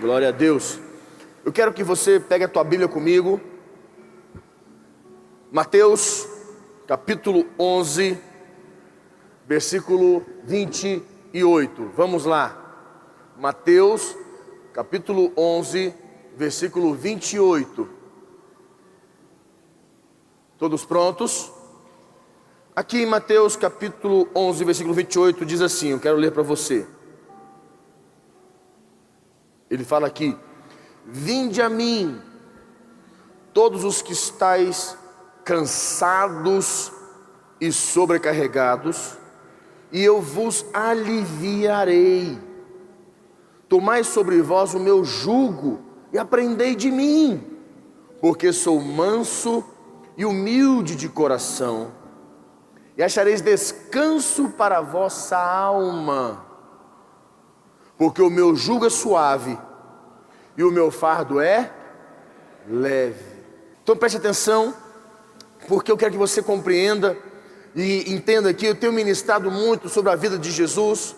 Glória a Deus. Eu quero que você pegue a tua Bíblia comigo. Mateus, capítulo 11, versículo 28. Vamos lá. Mateus, capítulo 11, versículo 28. Todos prontos? Aqui em Mateus capítulo 11, versículo 28, diz assim: Eu quero ler para você. Ele fala aqui: Vinde a mim, todos os que estáis cansados e sobrecarregados, e eu vos aliviarei. Tomai sobre vós o meu jugo e aprendei de mim, porque sou manso e humilde de coração e achareis descanso para a vossa alma, porque o meu jugo é suave e o meu fardo é leve. Então preste atenção, porque eu quero que você compreenda e entenda que eu tenho ministrado muito sobre a vida de Jesus,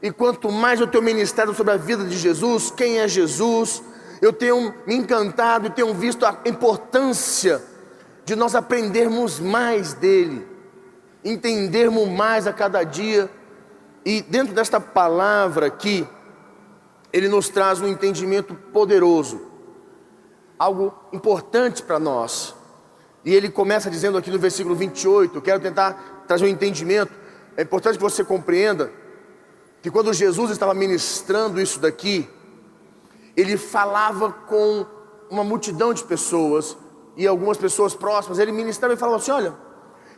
e quanto mais eu tenho ministrado sobre a vida de Jesus, quem é Jesus, eu tenho me encantado e tenho visto a importância de nós aprendermos mais dele entendermos mais a cada dia. E dentro desta palavra aqui, ele nos traz um entendimento poderoso, algo importante para nós. E ele começa dizendo aqui no versículo 28, eu quero tentar trazer um entendimento. É importante que você compreenda que quando Jesus estava ministrando isso daqui, ele falava com uma multidão de pessoas e algumas pessoas próximas. Ele ministrava e falava assim: Olha,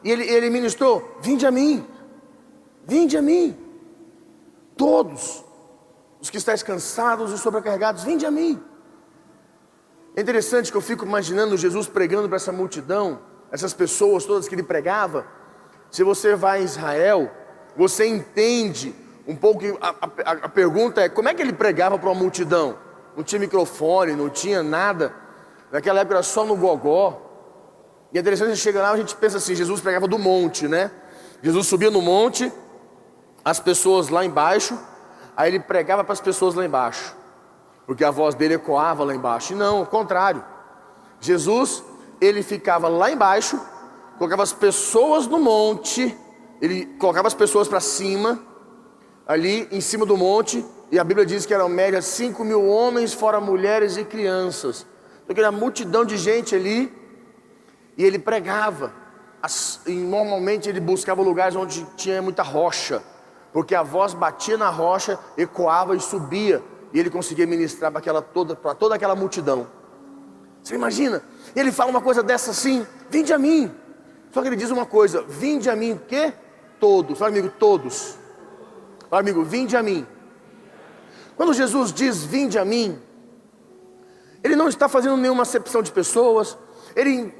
e ele, ele ministrou: Vinde a mim, vinde a mim, todos os que estáis cansados e sobrecarregados, vinde a mim. É interessante que eu fico imaginando Jesus pregando para essa multidão, essas pessoas todas que ele pregava. Se você vai a Israel, você entende um pouco. A, a, a pergunta é: como é que ele pregava para uma multidão? Não tinha microfone, não tinha nada. Naquela época era só no gogó. E é interessante, a gente chega lá, a gente pensa assim, Jesus pregava do monte, né? Jesus subia no monte, as pessoas lá embaixo, aí ele pregava para as pessoas lá embaixo, porque a voz dele ecoava lá embaixo. E não, ao contrário. Jesus, ele ficava lá embaixo, colocava as pessoas no monte, ele colocava as pessoas para cima, ali em cima do monte, e a Bíblia diz que eram média 5 mil homens, fora mulheres e crianças. Então, aquela multidão de gente ali, e ele pregava. E normalmente ele buscava lugares onde tinha muita rocha, porque a voz batia na rocha, ecoava e subia, e ele conseguia ministrar para aquela toda, para toda aquela multidão. Você imagina? Ele fala uma coisa dessa assim: vinde a mim. Só que ele diz uma coisa: vinde a mim, o quê? Todos. Fala amigo, todos. Fala amigo, vinde a mim. Quando Jesus diz vinde a mim, ele não está fazendo nenhuma acepção de pessoas, ele,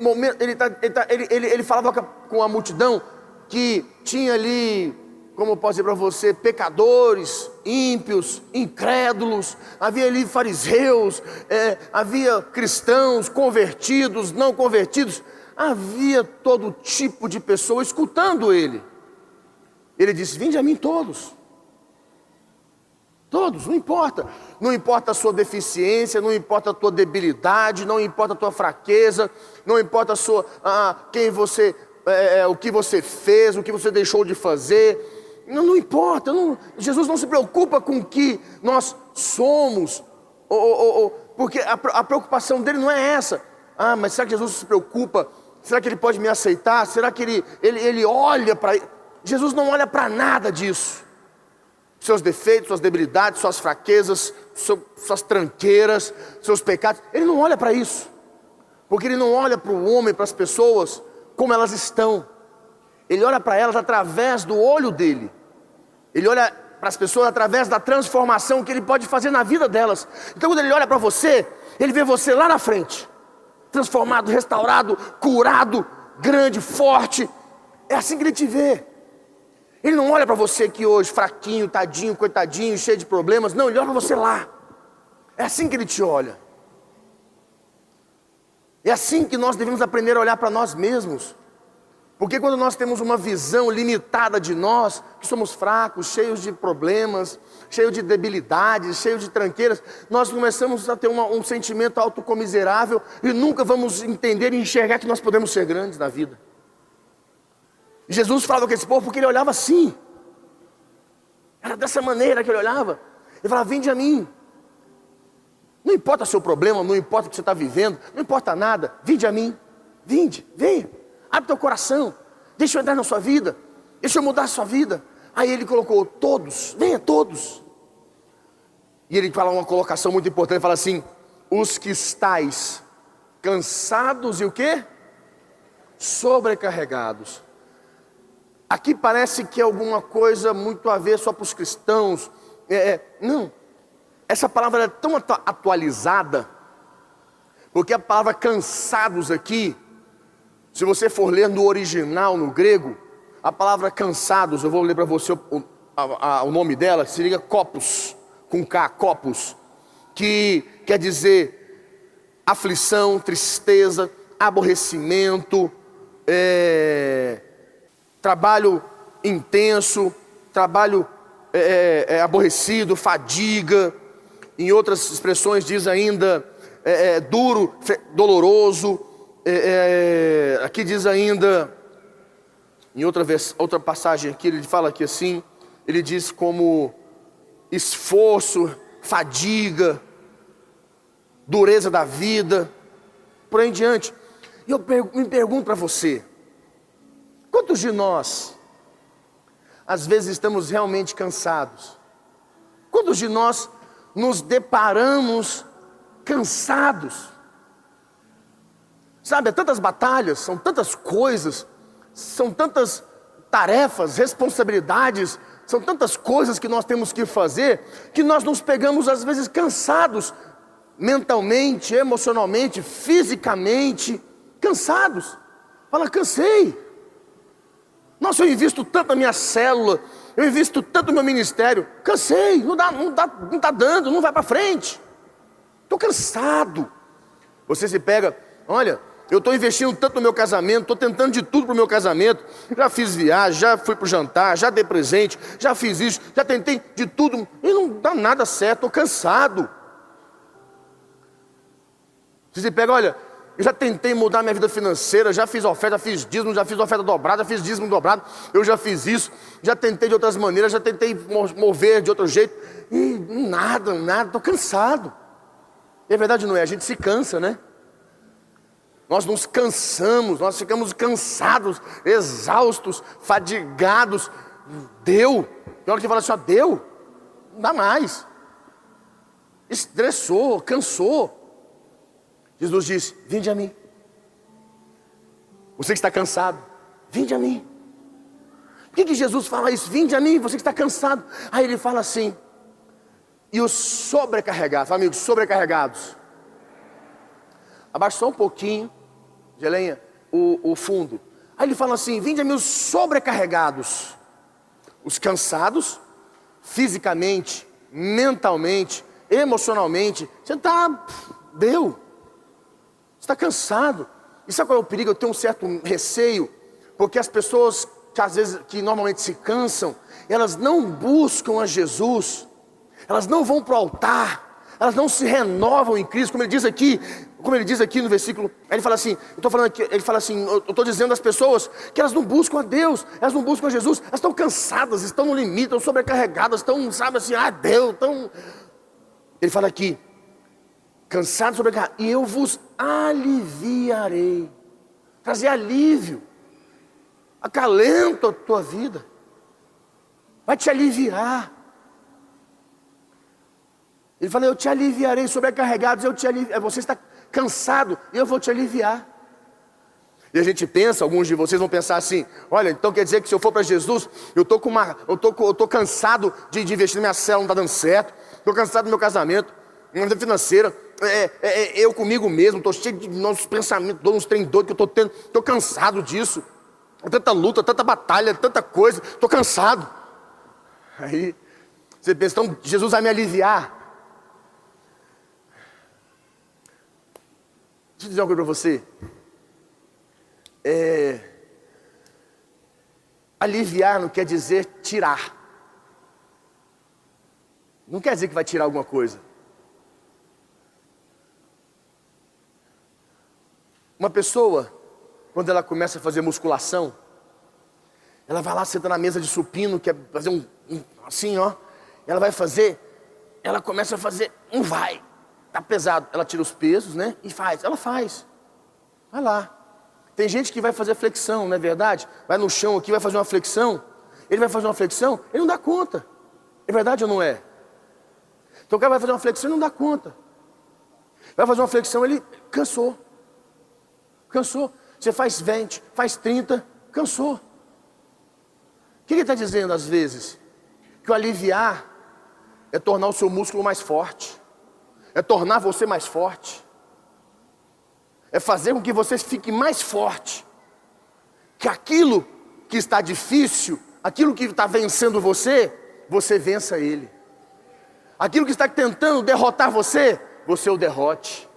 tá, tá, ele, ele, ele falava com a multidão que tinha ali, como eu posso dizer para você, pecadores, ímpios, incrédulos, havia ali fariseus, é, havia cristãos, convertidos, não convertidos, havia todo tipo de pessoa escutando ele. Ele disse: Vinde a mim todos. Todos, não importa. Não importa a sua deficiência, não importa a tua debilidade, não importa a tua fraqueza, não importa a sua, ah, quem você, é, é, o que você fez, o que você deixou de fazer. Não, não importa. Não, Jesus não se preocupa com o que nós somos, ou, ou, ou, porque a, a preocupação dele não é essa. Ah, mas será que Jesus se preocupa? Será que ele pode me aceitar? Será que ele, ele, ele olha para. Jesus não olha para nada disso seus defeitos, suas debilidades, suas fraquezas, suas tranqueiras, seus pecados. Ele não olha para isso, porque ele não olha para o homem, para as pessoas, como elas estão. Ele olha para elas através do olho dele. Ele olha para as pessoas através da transformação que ele pode fazer na vida delas. Então, quando ele olha para você, ele vê você lá na frente, transformado, restaurado, curado, grande, forte. É assim que ele te vê. Ele não olha para você aqui hoje, fraquinho, tadinho, coitadinho, cheio de problemas. Não, ele olha para você lá. É assim que ele te olha. É assim que nós devemos aprender a olhar para nós mesmos. Porque quando nós temos uma visão limitada de nós, que somos fracos, cheios de problemas, cheios de debilidades, cheios de tranqueiras, nós começamos a ter uma, um sentimento autocomiserável e nunca vamos entender e enxergar que nós podemos ser grandes na vida. Jesus falava com esse povo porque ele olhava assim. Era dessa maneira que ele olhava. Ele falava: Vinde a mim. Não importa o seu problema, não importa o que você está vivendo, não importa nada, vinde a mim. Vinde, venha. Abre teu coração. Deixa eu entrar na sua vida. Deixa eu mudar a sua vida. Aí ele colocou todos, venha todos. E ele fala uma colocação muito importante, ele fala assim: os que estáis cansados e o quê? Sobrecarregados. Aqui parece que é alguma coisa muito a ver só para os cristãos. É, é, não, essa palavra é tão atualizada, porque a palavra cansados aqui se você for ler no original, no grego, a palavra cansados, eu vou ler para você o, a, a, o nome dela, seria copos, com K, copos, que quer dizer aflição, tristeza, aborrecimento, é, trabalho intenso, trabalho é, é, é aborrecido, fadiga, em outras expressões diz ainda é, é, duro, doloroso, é, é, aqui diz ainda, em outra, vez, outra passagem aqui, ele fala aqui assim, ele diz como esforço, fadiga, dureza da vida, por aí em diante. E eu me pergunto para você, quantos de nós, às vezes estamos realmente cansados? Quantos de nós nos deparamos cansados? Sabe, há tantas batalhas, são tantas coisas, são tantas tarefas, responsabilidades, são tantas coisas que nós temos que fazer, que nós nos pegamos às vezes cansados, mentalmente, emocionalmente, fisicamente, cansados. Fala, cansei. Nossa, eu invisto tanto na minha célula, eu invisto tanto no meu ministério, cansei, não dá, não dá, não está dando, não vai para frente. Estou cansado. Você se pega, olha, eu estou investindo tanto no meu casamento, estou tentando de tudo para o meu casamento. Já fiz viagem, já fui para o jantar, já dei presente, já fiz isso, já tentei de tudo. E não dá nada certo, estou cansado. Você pega, olha, eu já tentei mudar minha vida financeira, já fiz oferta, fiz dízimo, já fiz oferta dobrada, já fiz dízimo dobrado, eu já fiz isso, já tentei de outras maneiras, já tentei mover de outro jeito, e nada, nada, estou cansado. E a verdade não é, a gente se cansa, né? Nós nos cansamos, nós ficamos cansados, exaustos, fadigados. Deu. Tem hora que fala assim, ó, deu. Não dá mais. Estressou, cansou. Jesus disse: Vinde a mim. Você que está cansado, vinde a mim. Por que, que Jesus fala isso? Vinde a mim, você que está cansado. Aí ele fala assim: E os sobrecarregados, amigos, sobrecarregados. Abaixa só um pouquinho de lenha, o, o fundo. Aí ele fala assim: Vinde a mim os sobrecarregados, os cansados, fisicamente, mentalmente, emocionalmente. Você está, deu, você está cansado. E sabe qual é o perigo? Eu tenho um certo receio, porque as pessoas que às vezes, que normalmente se cansam, elas não buscam a Jesus, elas não vão para o altar, elas não se renovam em Cristo, como ele diz aqui, como ele diz aqui no versículo, ele fala assim, eu falando aqui, ele fala assim, eu estou dizendo às pessoas que elas não buscam a Deus, elas não buscam a Jesus, elas estão cansadas, estão no limite, estão sobrecarregadas, estão, sabe assim, ah Deus, estão. Ele fala aqui, cansados, sobrecarregados, e eu vos aliviarei, trazer alívio, acalento a tua vida, vai te aliviar. Ele fala, eu te aliviarei, sobrecarregados, eu te aliviarei, você está cansado, eu vou te aliviar. E a gente pensa, alguns de vocês vão pensar assim: olha, então quer dizer que se eu for para Jesus, eu estou com uma, eu tô, eu tô cansado de, de investir na minha célula, não está dando certo, estou cansado do meu casamento, minha vida financeira, é, é, é, eu comigo mesmo, estou cheio de nossos pensamentos, dou uns trem doido que eu estou tendo, estou cansado disso. Tanta luta, tanta batalha, tanta coisa, estou cansado. Aí você pensa, então Jesus vai me aliviar. Deixa eu dizer uma coisa para você. É, Aliviar não quer dizer tirar. Não quer dizer que vai tirar alguma coisa. Uma pessoa, quando ela começa a fazer musculação, ela vai lá, senta na mesa de supino, quer fazer um, um assim, ó. Ela vai fazer, ela começa a fazer, não vai, tá pesado. Ela tira os pesos, né? E faz. Ela faz. Vai lá. Tem gente que vai fazer flexão, não é verdade? Vai no chão aqui, vai fazer uma flexão. Ele vai fazer uma flexão, ele não dá conta. É verdade ou não é? Então o cara vai fazer uma flexão e não dá conta. Vai fazer uma flexão, ele cansou. Cansou. Você faz 20, faz 30, cansou. O que ele está dizendo às vezes? Que o aliviar é tornar o seu músculo mais forte, é tornar você mais forte, é fazer com que você fique mais forte, que aquilo que está difícil, aquilo que está vencendo você, você vença ele. Aquilo que está tentando derrotar você, você o derrote.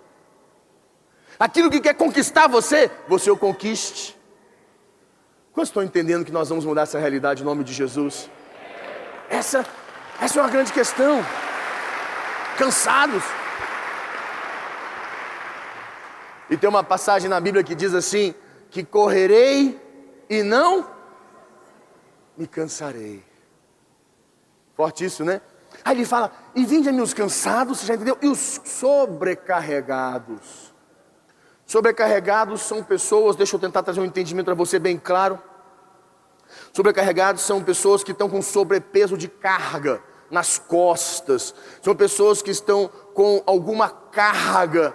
Aquilo que quer conquistar você, você o conquiste. Quantos estão entendendo que nós vamos mudar essa realidade em nome de Jesus? Essa, essa é uma grande questão. Cansados. E tem uma passagem na Bíblia que diz assim: que correrei e não me cansarei. Forte isso, né? Aí ele fala: E vinde a mim os cansados, você já entendeu? E os sobrecarregados. Sobrecarregados são pessoas, deixa eu tentar trazer um entendimento para você bem claro. Sobrecarregados são pessoas que estão com sobrepeso de carga nas costas, são pessoas que estão com alguma carga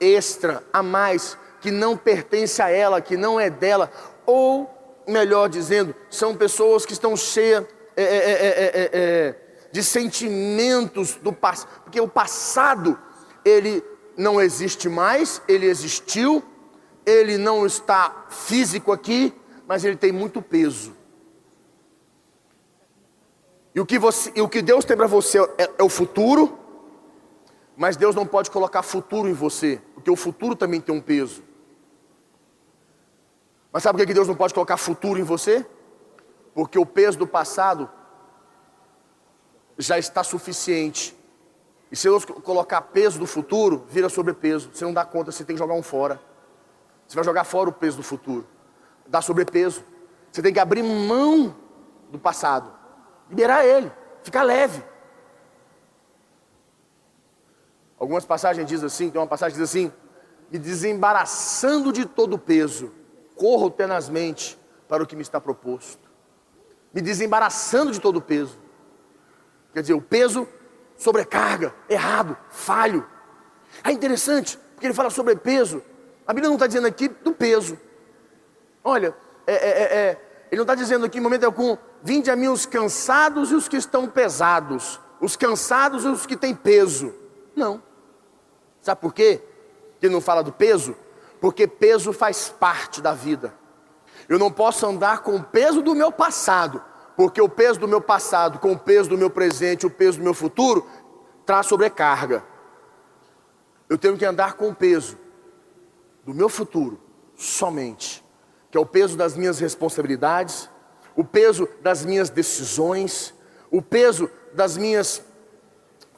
extra a mais que não pertence a ela, que não é dela, ou melhor dizendo, são pessoas que estão cheias é, é, é, de sentimentos do passado, porque o passado ele não existe mais, ele existiu, ele não está físico aqui, mas ele tem muito peso. E o que, você, e o que Deus tem para você é, é o futuro, mas Deus não pode colocar futuro em você, porque o futuro também tem um peso. Mas sabe por que Deus não pode colocar futuro em você? Porque o peso do passado já está suficiente. E se Deus colocar peso do futuro, vira sobrepeso. Você não dá conta, você tem que jogar um fora. Você vai jogar fora o peso do futuro. Dá sobrepeso. Você tem que abrir mão do passado. Liberar ele. Ficar leve. Algumas passagens dizem assim, tem uma passagem que diz assim, me desembaraçando de todo o peso, corro tenazmente para o que me está proposto. Me desembaraçando de todo o peso. Quer dizer, o peso sobrecarga, errado, falho. É interessante, porque ele fala sobre peso. A Bíblia não está dizendo aqui do peso. Olha, é, é, é, é, ele não está dizendo aqui em momento algum, vinde a mim os cansados e os que estão pesados, os cansados e os que têm peso. Não. Sabe por quê? Que não fala do peso? Porque peso faz parte da vida. Eu não posso andar com o peso do meu passado, porque o peso do meu passado com o peso do meu presente, o peso do meu futuro, traz sobrecarga. Eu tenho que andar com o peso do meu futuro somente, que é o peso das minhas responsabilidades, o peso das minhas decisões, o peso das minhas.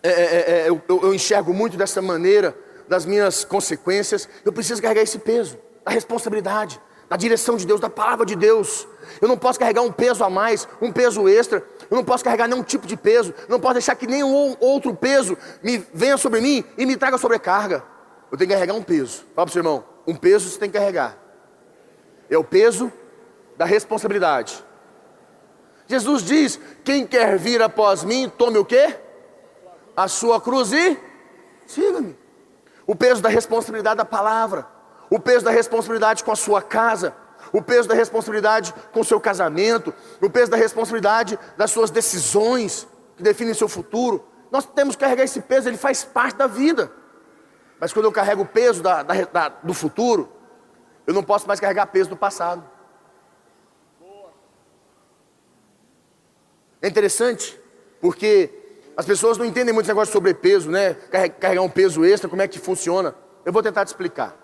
É, é, é, é eu, eu enxergo muito dessa maneira, das minhas consequências. Eu preciso carregar esse peso, da responsabilidade da direção de Deus, da palavra de Deus. Eu não posso carregar um peso a mais, um peso extra. Eu não posso carregar nenhum tipo de peso. Eu não posso deixar que nenhum outro peso me venha sobre mim e me traga sobrecarga. Eu tenho que carregar um peso. Fala para o seu irmão: um peso você tem que carregar. É o peso da responsabilidade. Jesus diz: quem quer vir após mim, tome o quê? A sua cruz e siga-me. O peso da responsabilidade da palavra o peso da responsabilidade com a sua casa, o peso da responsabilidade com o seu casamento, o peso da responsabilidade das suas decisões que definem seu futuro. Nós temos que carregar esse peso, ele faz parte da vida. Mas quando eu carrego o peso da, da, da, do futuro, eu não posso mais carregar peso do passado. É interessante, porque as pessoas não entendem muito esse negócio de sobrepeso, né? Carregar um peso extra, como é que funciona. Eu vou tentar te explicar.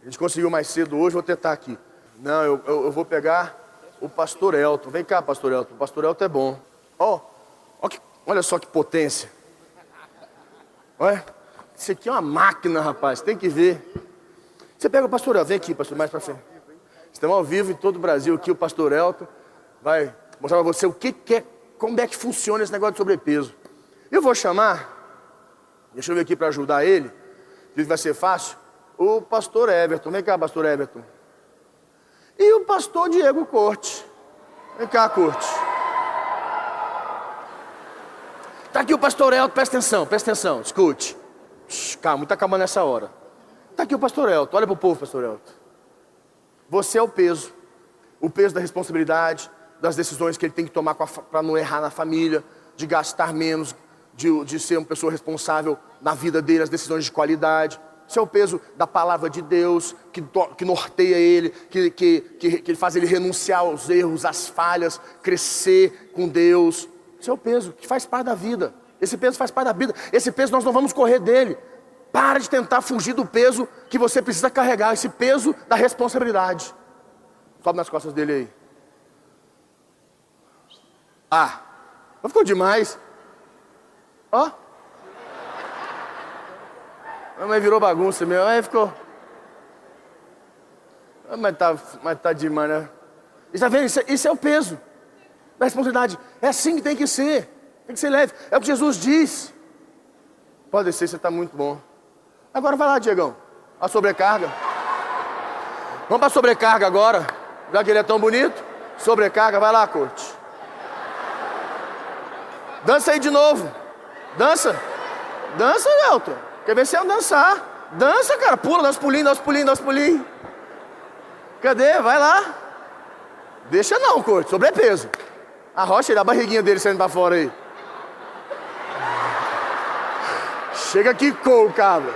A gente conseguiu mais cedo hoje, vou tentar aqui. Não, eu, eu, eu vou pegar o pastor Elton. Vem cá, pastor Elton. O pastor Elton é bom. Ó, ó que, olha só que potência. Olha, isso aqui é uma máquina, rapaz. Tem que ver. Você pega o pastor Elton. Vem aqui, pastor, mais para frente. Estamos ao vivo em todo o Brasil aqui. O pastor Elton vai mostrar para você o que, que é, como é que funciona esse negócio de sobrepeso. Eu vou chamar, deixa eu ver aqui para ajudar ele, que vai ser fácil, o pastor Everton. Vem cá, pastor Everton. E o pastor Diego Corte. Vem cá, Corte. Está aqui o pastor Elton, presta atenção, presta atenção, escute. calma, muita calma nessa hora. Está aqui o pastor Elton, olha para o povo, pastor Elton. Você é o peso, o peso da responsabilidade, das decisões que ele tem que tomar para não errar na família, de gastar menos, de, de ser uma pessoa responsável na vida dele, as decisões de qualidade. Isso é o peso da palavra de Deus, que, que norteia ele, que, que, que, que faz ele renunciar aos erros, às falhas, crescer com Deus. Isso é o peso que faz parte da vida. Esse peso faz parte da vida. Esse peso nós não vamos correr dele. Para de tentar fugir do peso que você precisa carregar, esse peso da responsabilidade. Sobe nas costas dele aí. Ah, ficou demais. Ó. Mas virou bagunça mesmo. Aí ficou. Ah, mas tá, mas tá demais, né? Está vendo? Isso, é, isso é o peso da responsabilidade. É assim que tem que ser. Tem que ser leve. É o que Jesus diz. Pode ser, você está muito bom. Agora vai lá, Diegão. A sobrecarga. Vamos para a sobrecarga agora. Já que ele é tão bonito. Sobrecarga, vai lá, corte. Dança aí de novo. Dança. Dança, Elton. Quer ver se é dançar? Dança, cara. Pula, dá os pulinhos, dá os pulinhos. Cadê? Vai lá. Deixa não, corte. Sobrepeso. Arrocha ele, a barriguinha dele saindo pra fora aí. Chega aqui, com cabra.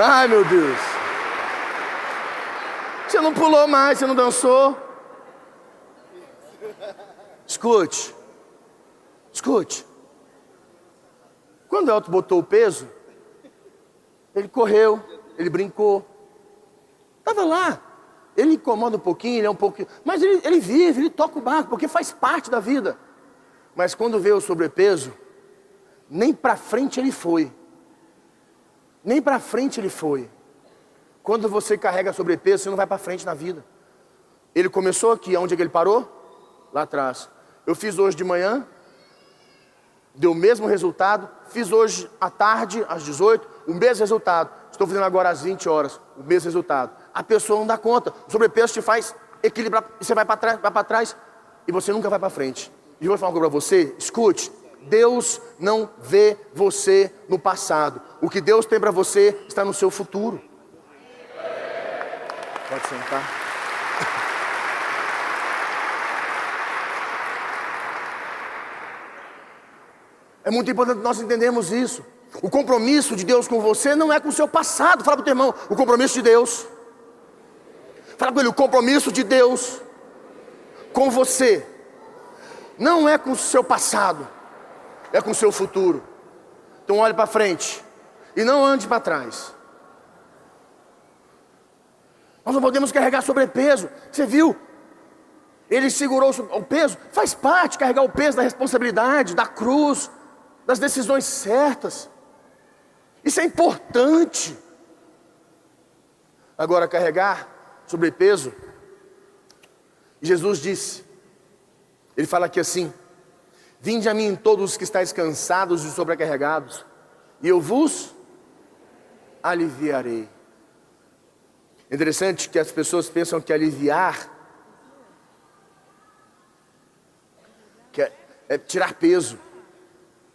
Ai, meu Deus. Você não pulou mais, você não dançou. Escute. Escute. Quando o Elton botou o peso, ele correu, ele brincou. Estava lá. Ele incomoda um pouquinho, ele é um pouquinho. Mas ele, ele vive, ele toca o barco, porque faz parte da vida. Mas quando veio o sobrepeso, nem para frente ele foi. Nem para frente ele foi. Quando você carrega sobrepeso, você não vai para frente na vida. Ele começou aqui, aonde é que ele parou? Lá atrás. Eu fiz hoje de manhã, deu o mesmo resultado. Fiz hoje à tarde, às 18, o mesmo resultado. Estou fazendo agora às 20 horas, o mesmo resultado. A pessoa não dá conta. O sobrepeso te faz equilibrar, você vai para trás, vai para trás e você nunca vai para frente. E eu vou falar uma coisa para você, escute. Deus não vê você no passado. O que Deus tem para você está no seu futuro. Pode sentar. É muito importante nós entendermos isso. O compromisso de Deus com você não é com o seu passado. Fala para o teu irmão, o compromisso de Deus. Fala com ele, o compromisso de Deus com você não é com o seu passado, é com o seu futuro. Então olhe para frente e não ande para trás. Nós não podemos carregar sobrepeso. Você viu? Ele segurou o peso, faz parte carregar o peso da responsabilidade, da cruz, das decisões certas. Isso é importante. Agora, carregar sobrepeso, Jesus disse, ele fala aqui assim: Vinde a mim todos os que estáis cansados e sobrecarregados, e eu vos aliviarei. Interessante que as pessoas pensam que aliviar que é, é tirar peso.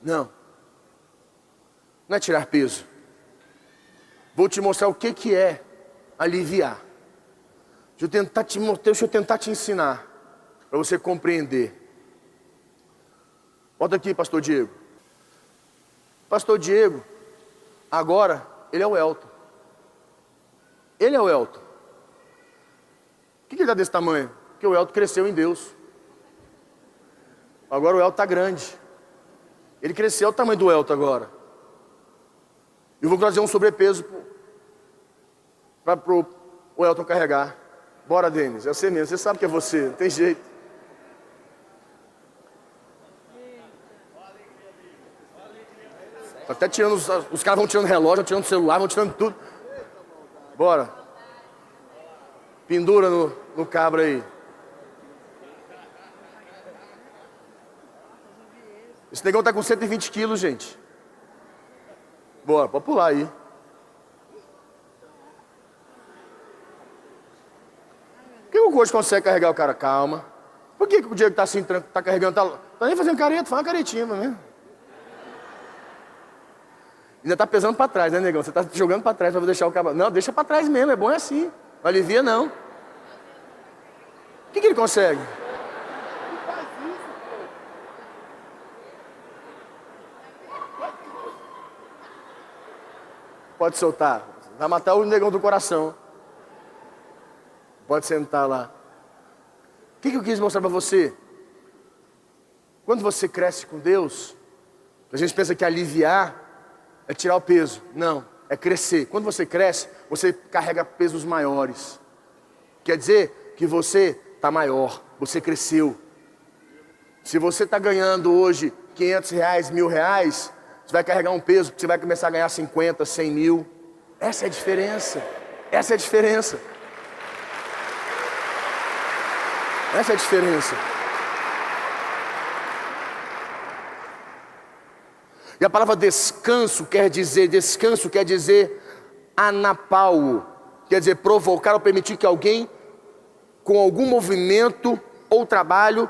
Não. Não é tirar peso. Vou te mostrar o que, que é aliviar. Deixa eu tentar te deixa eu tentar te ensinar. Para você compreender. Bota aqui, pastor Diego. Pastor Diego, agora, ele é o Elton. Ele é o Elton. Por que ele está desse tamanho? Porque o Elton cresceu em Deus. Agora o Elton está grande. Ele cresceu o tamanho do Elton agora. Eu vou trazer um sobrepeso para o Elton carregar. Bora, Denis, é você mesmo, você sabe que é você, não tem jeito. Até tirando, os, os caras vão tirando relógio, vão tirando celular, vão tirando tudo. Bora. Pendura no, no cabra aí. Esse negão tá com 120 quilos, gente. Bora, pode pular aí. Por que o coach consegue carregar o cara? Calma. Por que, que o Diego tá assim, tá carregando, tá, tá nem fazendo careta, faz uma caretinha mesmo. Ainda tá pesando para trás, né, negão? Você tá jogando para trás para deixar o cavalo. Não, deixa para trás mesmo, é bom é assim. Não alivia não. O que, que ele consegue? Pode soltar. Vai matar o negão do coração. Pode sentar lá. O que, que eu quis mostrar para você? Quando você cresce com Deus, a gente pensa que aliviar é tirar o peso. Não, é crescer. Quando você cresce, você carrega pesos maiores. Quer dizer que você está maior, você cresceu. Se você está ganhando hoje 500 reais, mil reais, você vai carregar um peso, você vai começar a ganhar 50, 100 mil. Essa é a diferença. Essa é a diferença. Essa é a diferença. E a palavra descanso quer dizer, descanso quer dizer anapau, quer dizer provocar ou permitir que alguém com algum movimento ou trabalho,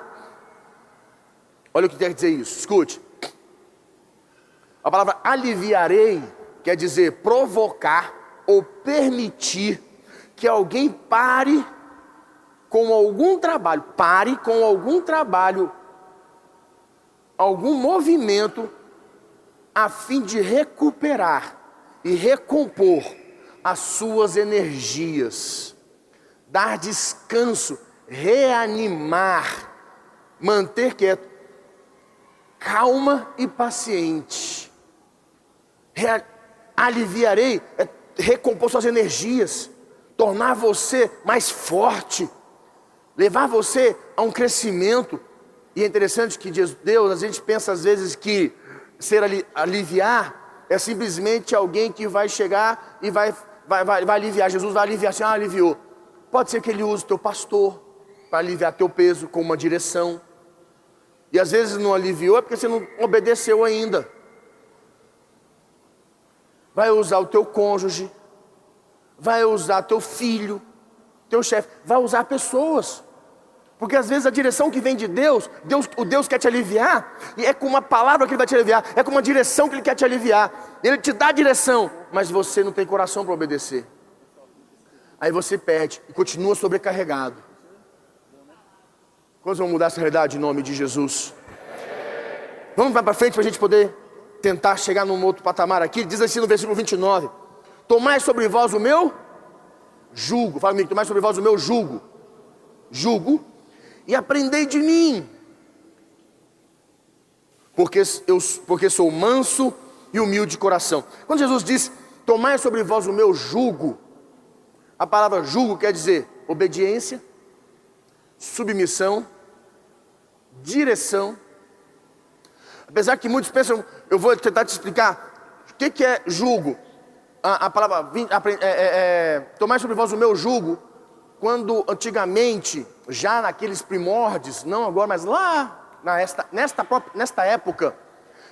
olha o que quer dizer isso, escute. A palavra aliviarei quer dizer provocar ou permitir que alguém pare com algum trabalho, pare com algum trabalho, algum movimento a fim de recuperar e recompor as suas energias, dar descanso, reanimar, manter quieto, calma e paciente. Aliviarei, é recompor suas energias, tornar você mais forte, levar você a um crescimento. E é interessante que Deus, a gente pensa às vezes que ser ali, aliviar é simplesmente alguém que vai chegar e vai, vai, vai, vai aliviar. Jesus vai aliviar assim, ah, aliviou. Pode ser que ele use teu pastor para aliviar teu peso com uma direção. E às vezes não aliviou é porque você não obedeceu ainda. Vai usar o teu cônjuge, vai usar teu filho, teu chefe, vai usar pessoas. Porque às vezes a direção que vem de Deus, Deus, o Deus quer te aliviar, e é com uma palavra que Ele vai te aliviar, é com uma direção que Ele quer te aliviar. Ele te dá a direção, mas você não tem coração para obedecer. Aí você perde e continua sobrecarregado. Quando vamos mudar essa realidade em nome de Jesus? Vamos para frente para a gente poder tentar chegar num outro patamar aqui. Diz assim no versículo 29: Tomai sobre vós o meu jugo. Fala comigo, tomai sobre vós o meu jugo. Jugo e aprendei de mim, porque, eu, porque sou manso e humilde de coração. Quando Jesus diz, tomai sobre vós o meu jugo, a palavra jugo quer dizer obediência, submissão, direção. Apesar que muitos pensam, eu vou tentar te explicar o que, que é jugo. A, a palavra é, é, é, tomar sobre vós o meu jugo quando antigamente, já naqueles primórdios, não agora, mas lá nesta, nesta, nesta época,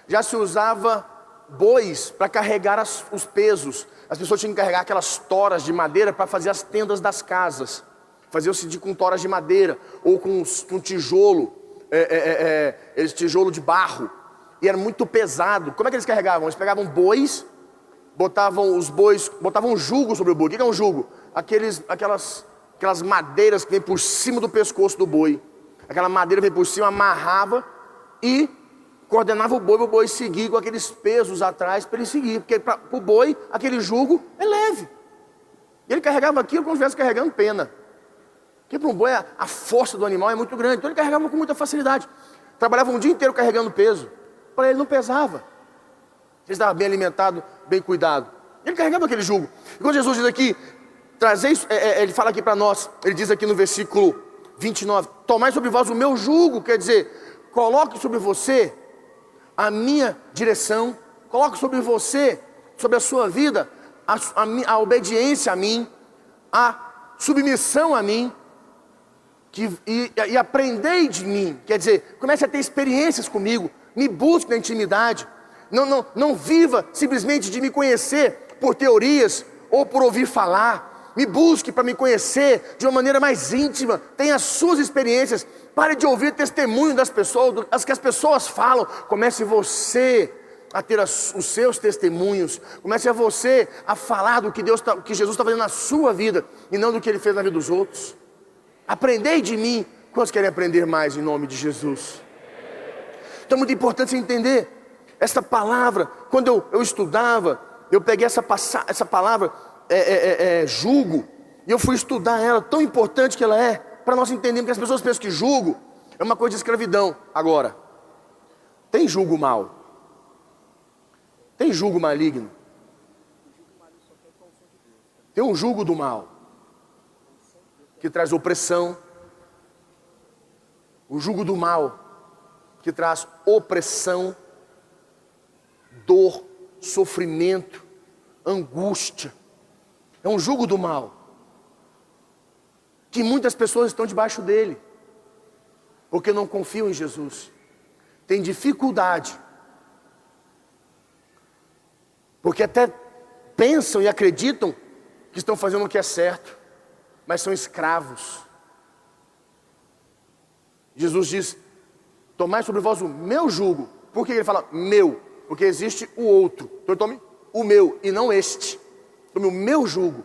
já se usava bois para carregar as, os pesos. As pessoas tinham que carregar aquelas toras de madeira para fazer as tendas das casas. Faziam-se com toras de madeira ou com, com tijolo, é, é, é, é tijolo de barro. E era muito pesado. Como é que eles carregavam? Eles pegavam bois, botavam os bois, botavam um jugo sobre o boi. O que é um jugo? Aqueles, aquelas aquelas madeiras que vem por cima do pescoço do boi. Aquela madeira vem por cima, amarrava e coordenava o boi para o boi seguir com aqueles pesos atrás para ele seguir. Porque para o boi, aquele jugo é leve. Ele carregava aquilo como se estivesse carregando pena. Porque para um boi a, força do animal é muito grande. Então ele carregava com muita facilidade. Trabalhava um dia inteiro carregando peso. Para ele não pesava. Ele estava bem alimentado, bem cuidado. Ele carregava aquele jugo. E quando Jesus diz aqui, trazeis, é, é, ele fala aqui para nós, ele diz aqui no versículo 29, tomai sobre vós o meu jugo, quer dizer, coloque sobre você a minha direção, coloque sobre você, sobre a sua vida, a, a, a obediência a mim, a submissão a mim, que, e, e aprendei de mim, quer dizer, comece a ter experiências comigo, me busque na intimidade, não, não, não viva simplesmente de me conhecer por teorias ou por ouvir falar, me busque para me conhecer de uma maneira mais íntima, tenha as suas experiências, pare de ouvir testemunho das pessoas, as que as pessoas falam, comece você a ter as, os seus testemunhos, comece a você a falar do que Deus, tá, que Jesus está fazendo na sua vida e não do que Ele fez na vida dos outros. Aprendei de mim. Quantos querem aprender mais em nome de Jesus? Então é muito importante você entender essa palavra. Quando eu, eu estudava, eu peguei essa, essa palavra, é, é, é, é, julgo, e eu fui estudar ela, tão importante que ela é, para nós entendermos que as pessoas pensam que julgo é uma coisa de escravidão. Agora, tem julgo mal, tem julgo maligno, tem um julgo do mal que traz opressão, o jugo do mal, que traz opressão, dor, sofrimento, angústia. É um jugo do mal, que muitas pessoas estão debaixo dele, porque não confiam em Jesus, tem dificuldade, porque até pensam e acreditam que estão fazendo o que é certo, mas são escravos. Jesus diz: Tomai sobre vós o meu jugo. Por que ele fala meu? Porque existe o outro. Então tome o meu e não este. Tome o meu jugo.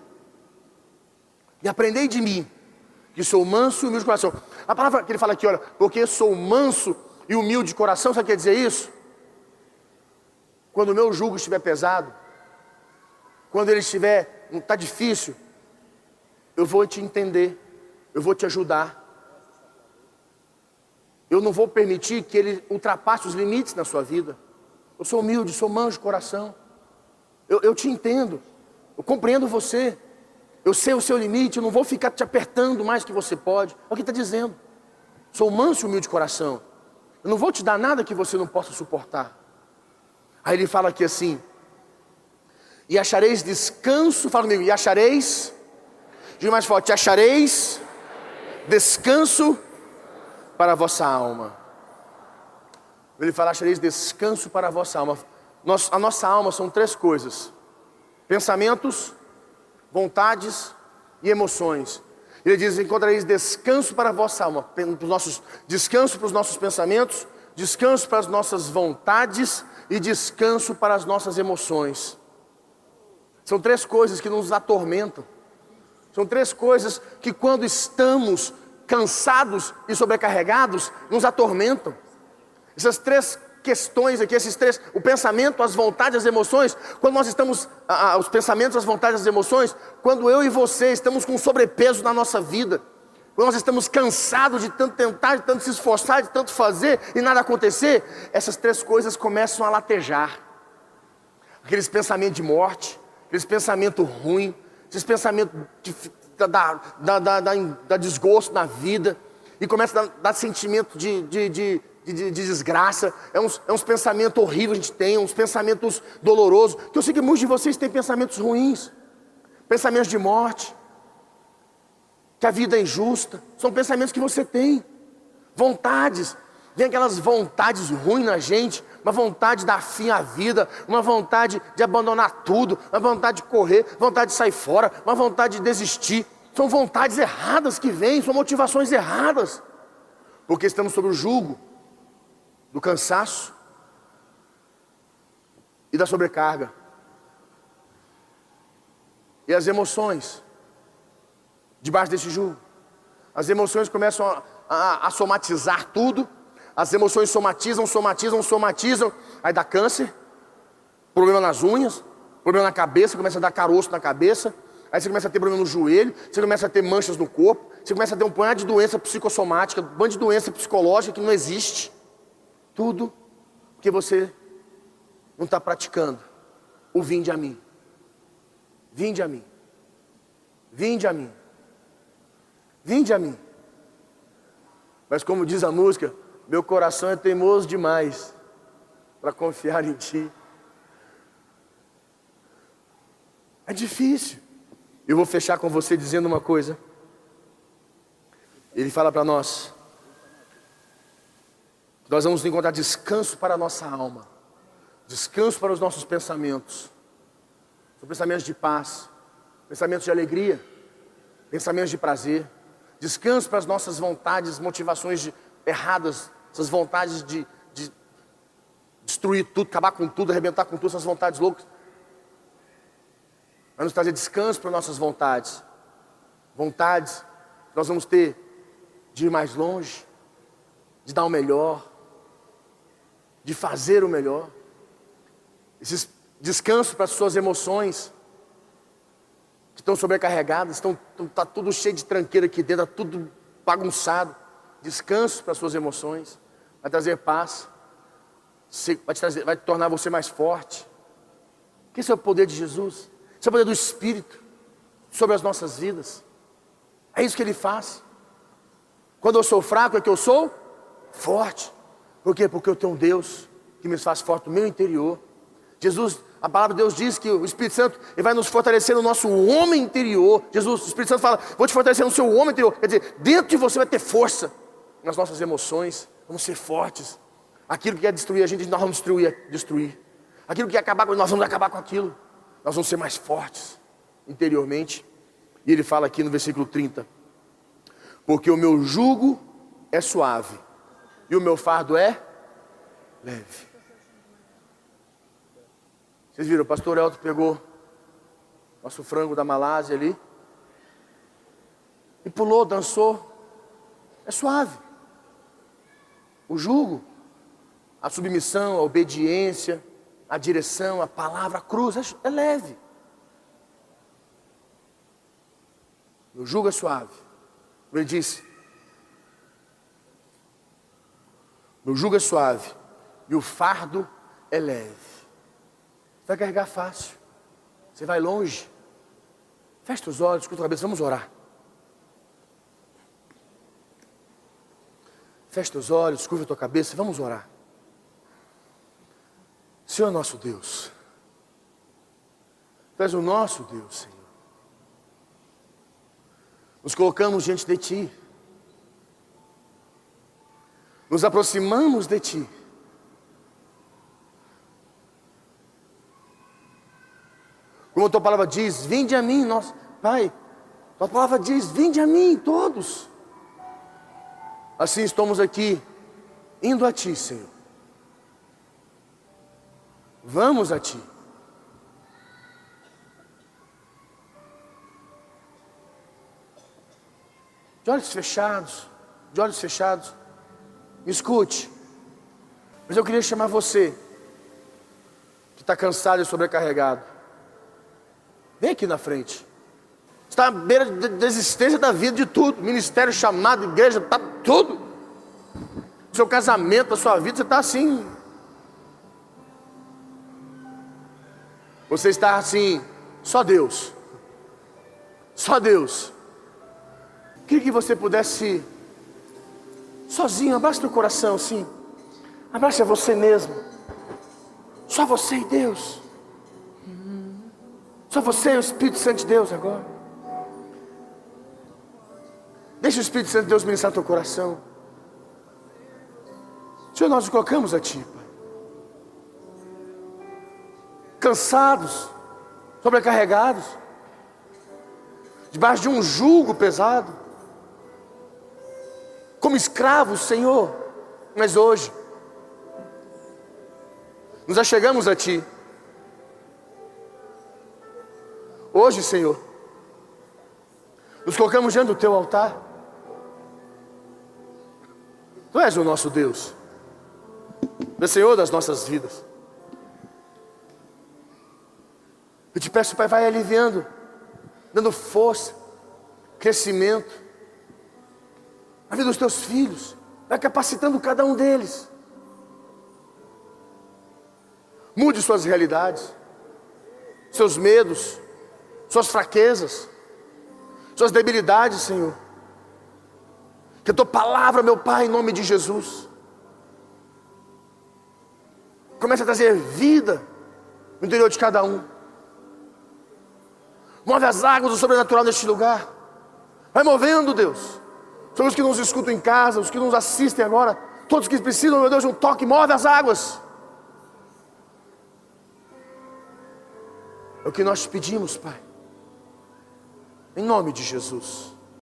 E aprendei de mim, que sou manso e humilde de coração. A palavra que ele fala aqui, olha, porque sou manso e humilde de coração, sabe o que quer dizer isso? Quando o meu jugo estiver pesado, quando ele estiver, está difícil, eu vou te entender, eu vou te ajudar. Eu não vou permitir que ele ultrapasse os limites na sua vida. Eu sou humilde, sou manjo de coração. Eu, eu te entendo, eu compreendo você. Eu sei o seu limite, eu não vou ficar te apertando mais que você pode. É o que está dizendo. Sou manso e humilde de coração. Eu não vou te dar nada que você não possa suportar. Aí ele fala aqui assim: E achareis descanso, fala comigo, e achareis Diga mais forte: achareis descanso para a vossa alma. Ele fala: achareis descanso para a vossa alma. Nós, a nossa alma são três coisas: pensamentos, vontades e emoções. Ele diz: encontrareis descanso para a vossa alma, para os nossos, descanso para os nossos pensamentos, descanso para as nossas vontades e descanso para as nossas emoções. São três coisas que nos atormentam. São três coisas que, quando estamos cansados e sobrecarregados, nos atormentam. Essas três questões aqui, esses três, o pensamento, as vontades, as emoções, quando nós estamos, ah, os pensamentos, as vontades, as emoções, quando eu e você estamos com sobrepeso na nossa vida, quando nós estamos cansados de tanto tentar, de tanto se esforçar, de tanto fazer e nada acontecer, essas três coisas começam a latejar. Aqueles pensamentos de morte, aqueles pensamentos ruins, esses pensamentos de, da, da, da, desgosto na vida, e começa a dar, dar sentimento de, de, de, de, desgraça, é uns, é uns pensamentos horríveis que a gente tem, uns pensamentos dolorosos, que eu sei que muitos de vocês têm pensamentos ruins, pensamentos de morte, que a vida é injusta, são pensamentos que você tem, vontades, vem aquelas vontades ruins na gente, uma vontade de dar fim à vida, uma vontade de abandonar tudo, uma vontade de correr, vontade de sair fora, uma vontade de desistir. São vontades erradas que vêm, são motivações erradas, porque estamos sob o jugo do cansaço e da sobrecarga. E as emoções, debaixo desse jugo, as emoções começam a, a, a somatizar tudo as emoções somatizam, somatizam, somatizam, aí dá câncer, problema nas unhas, problema na cabeça, começa a dar caroço na cabeça, aí você começa a ter problema no joelho, você começa a ter manchas no corpo, você começa a ter um punhado de doença psicossomática, um bando de doença psicológica que não existe. Tudo porque você não está praticando o vinde a mim. Vinde a mim. Vinde a mim. Vinde a mim. Mas como diz a música, meu coração é teimoso demais para confiar em ti. É difícil. Eu vou fechar com você dizendo uma coisa. Ele fala para nós: nós vamos encontrar descanso para a nossa alma, descanso para os nossos pensamentos, são pensamentos de paz, pensamentos de alegria, pensamentos de prazer, descanso para as nossas vontades, motivações de, erradas, essas vontades de, de destruir tudo, acabar com tudo, arrebentar com tudo, essas vontades loucas. Vai nos trazer descanso para nossas vontades. Vontades nós vamos ter de ir mais longe, de dar o melhor, de fazer o melhor. Esses descansos para as suas emoções, que estão sobrecarregadas, estão, está tudo cheio de tranqueira aqui dentro, está tudo bagunçado. Descanso para as suas emoções, vai trazer paz, vai te, trazer, vai te tornar você mais forte. Que esse é o poder de Jesus, esse é o poder do Espírito sobre as nossas vidas. É isso que Ele faz. Quando eu sou fraco, é que eu sou forte. Por quê? Porque eu tenho um Deus que me faz forte no meu interior. Jesus a palavra de Deus diz que o Espírito Santo ele vai nos fortalecer no nosso homem interior. Jesus, o Espírito Santo fala: Vou te fortalecer no seu homem interior. Quer dizer, dentro de você vai ter força nas nossas emoções. Vamos ser fortes. Aquilo que quer destruir a gente, nós vamos destruir. destruir. Aquilo que quer acabar com nós vamos acabar com aquilo. Nós vamos ser mais fortes interiormente. E ele fala aqui no versículo 30: Porque o meu jugo é suave e o meu fardo é leve. Vocês viram, o pastor Elton pegou nosso frango da Malásia ali e pulou, dançou. É suave. O jugo, a submissão, a obediência, a direção, a palavra, a cruz, é, é leve. O jugo é suave. Ele disse: Meu jugo é suave e o fardo é leve. Você vai carregar fácil. Você vai longe. Fecha os olhos, escuta a cabeça, vamos orar. Fecha os olhos, curva tua cabeça, vamos orar. Senhor nosso Deus, Tu és o nosso Deus, Senhor. Nos colocamos diante de Ti, nos aproximamos de Ti. Como a tua palavra diz, vinde a mim, nós, Pai. Tua palavra diz, vinde a mim, todos. Assim estamos aqui, indo a Ti, Senhor. Vamos a Ti. De olhos fechados, de olhos fechados, me escute. Mas eu queria chamar você, que está cansado e sobrecarregado. Vem aqui na frente. Está à beira da desistência da vida de tudo. Ministério, chamado, igreja, está tudo. Seu casamento, a sua vida, você está assim. Você está assim, só Deus. Só Deus. Queria que você pudesse, sozinho, abraça teu coração assim. Abraça você mesmo. Só você e Deus. Só você e o Espírito Santo de Deus agora. Deixa o Espírito Santo de Deus ministrar teu coração. Senhor, nós nos colocamos a Ti, Pai. Cansados, sobrecarregados, debaixo de um jugo pesado, como escravos, Senhor, mas hoje, nos achegamos a Ti. Hoje, Senhor, nos colocamos diante do teu altar. Tu és o nosso Deus, o Senhor das nossas vidas. Eu te peço, Pai, vai aliviando, dando força, crescimento, na vida dos teus filhos, vai capacitando cada um deles. Mude suas realidades, seus medos, suas fraquezas. suas debilidades, Senhor. Que a tua palavra, meu Pai, em nome de Jesus, comece a trazer vida no interior de cada um. Move as águas do sobrenatural neste lugar. Vai movendo, Deus. São os que nos escutam em casa, os que nos assistem agora, todos que precisam, meu Deus, de um toque, move as águas. É o que nós pedimos, Pai. Em nome de Jesus.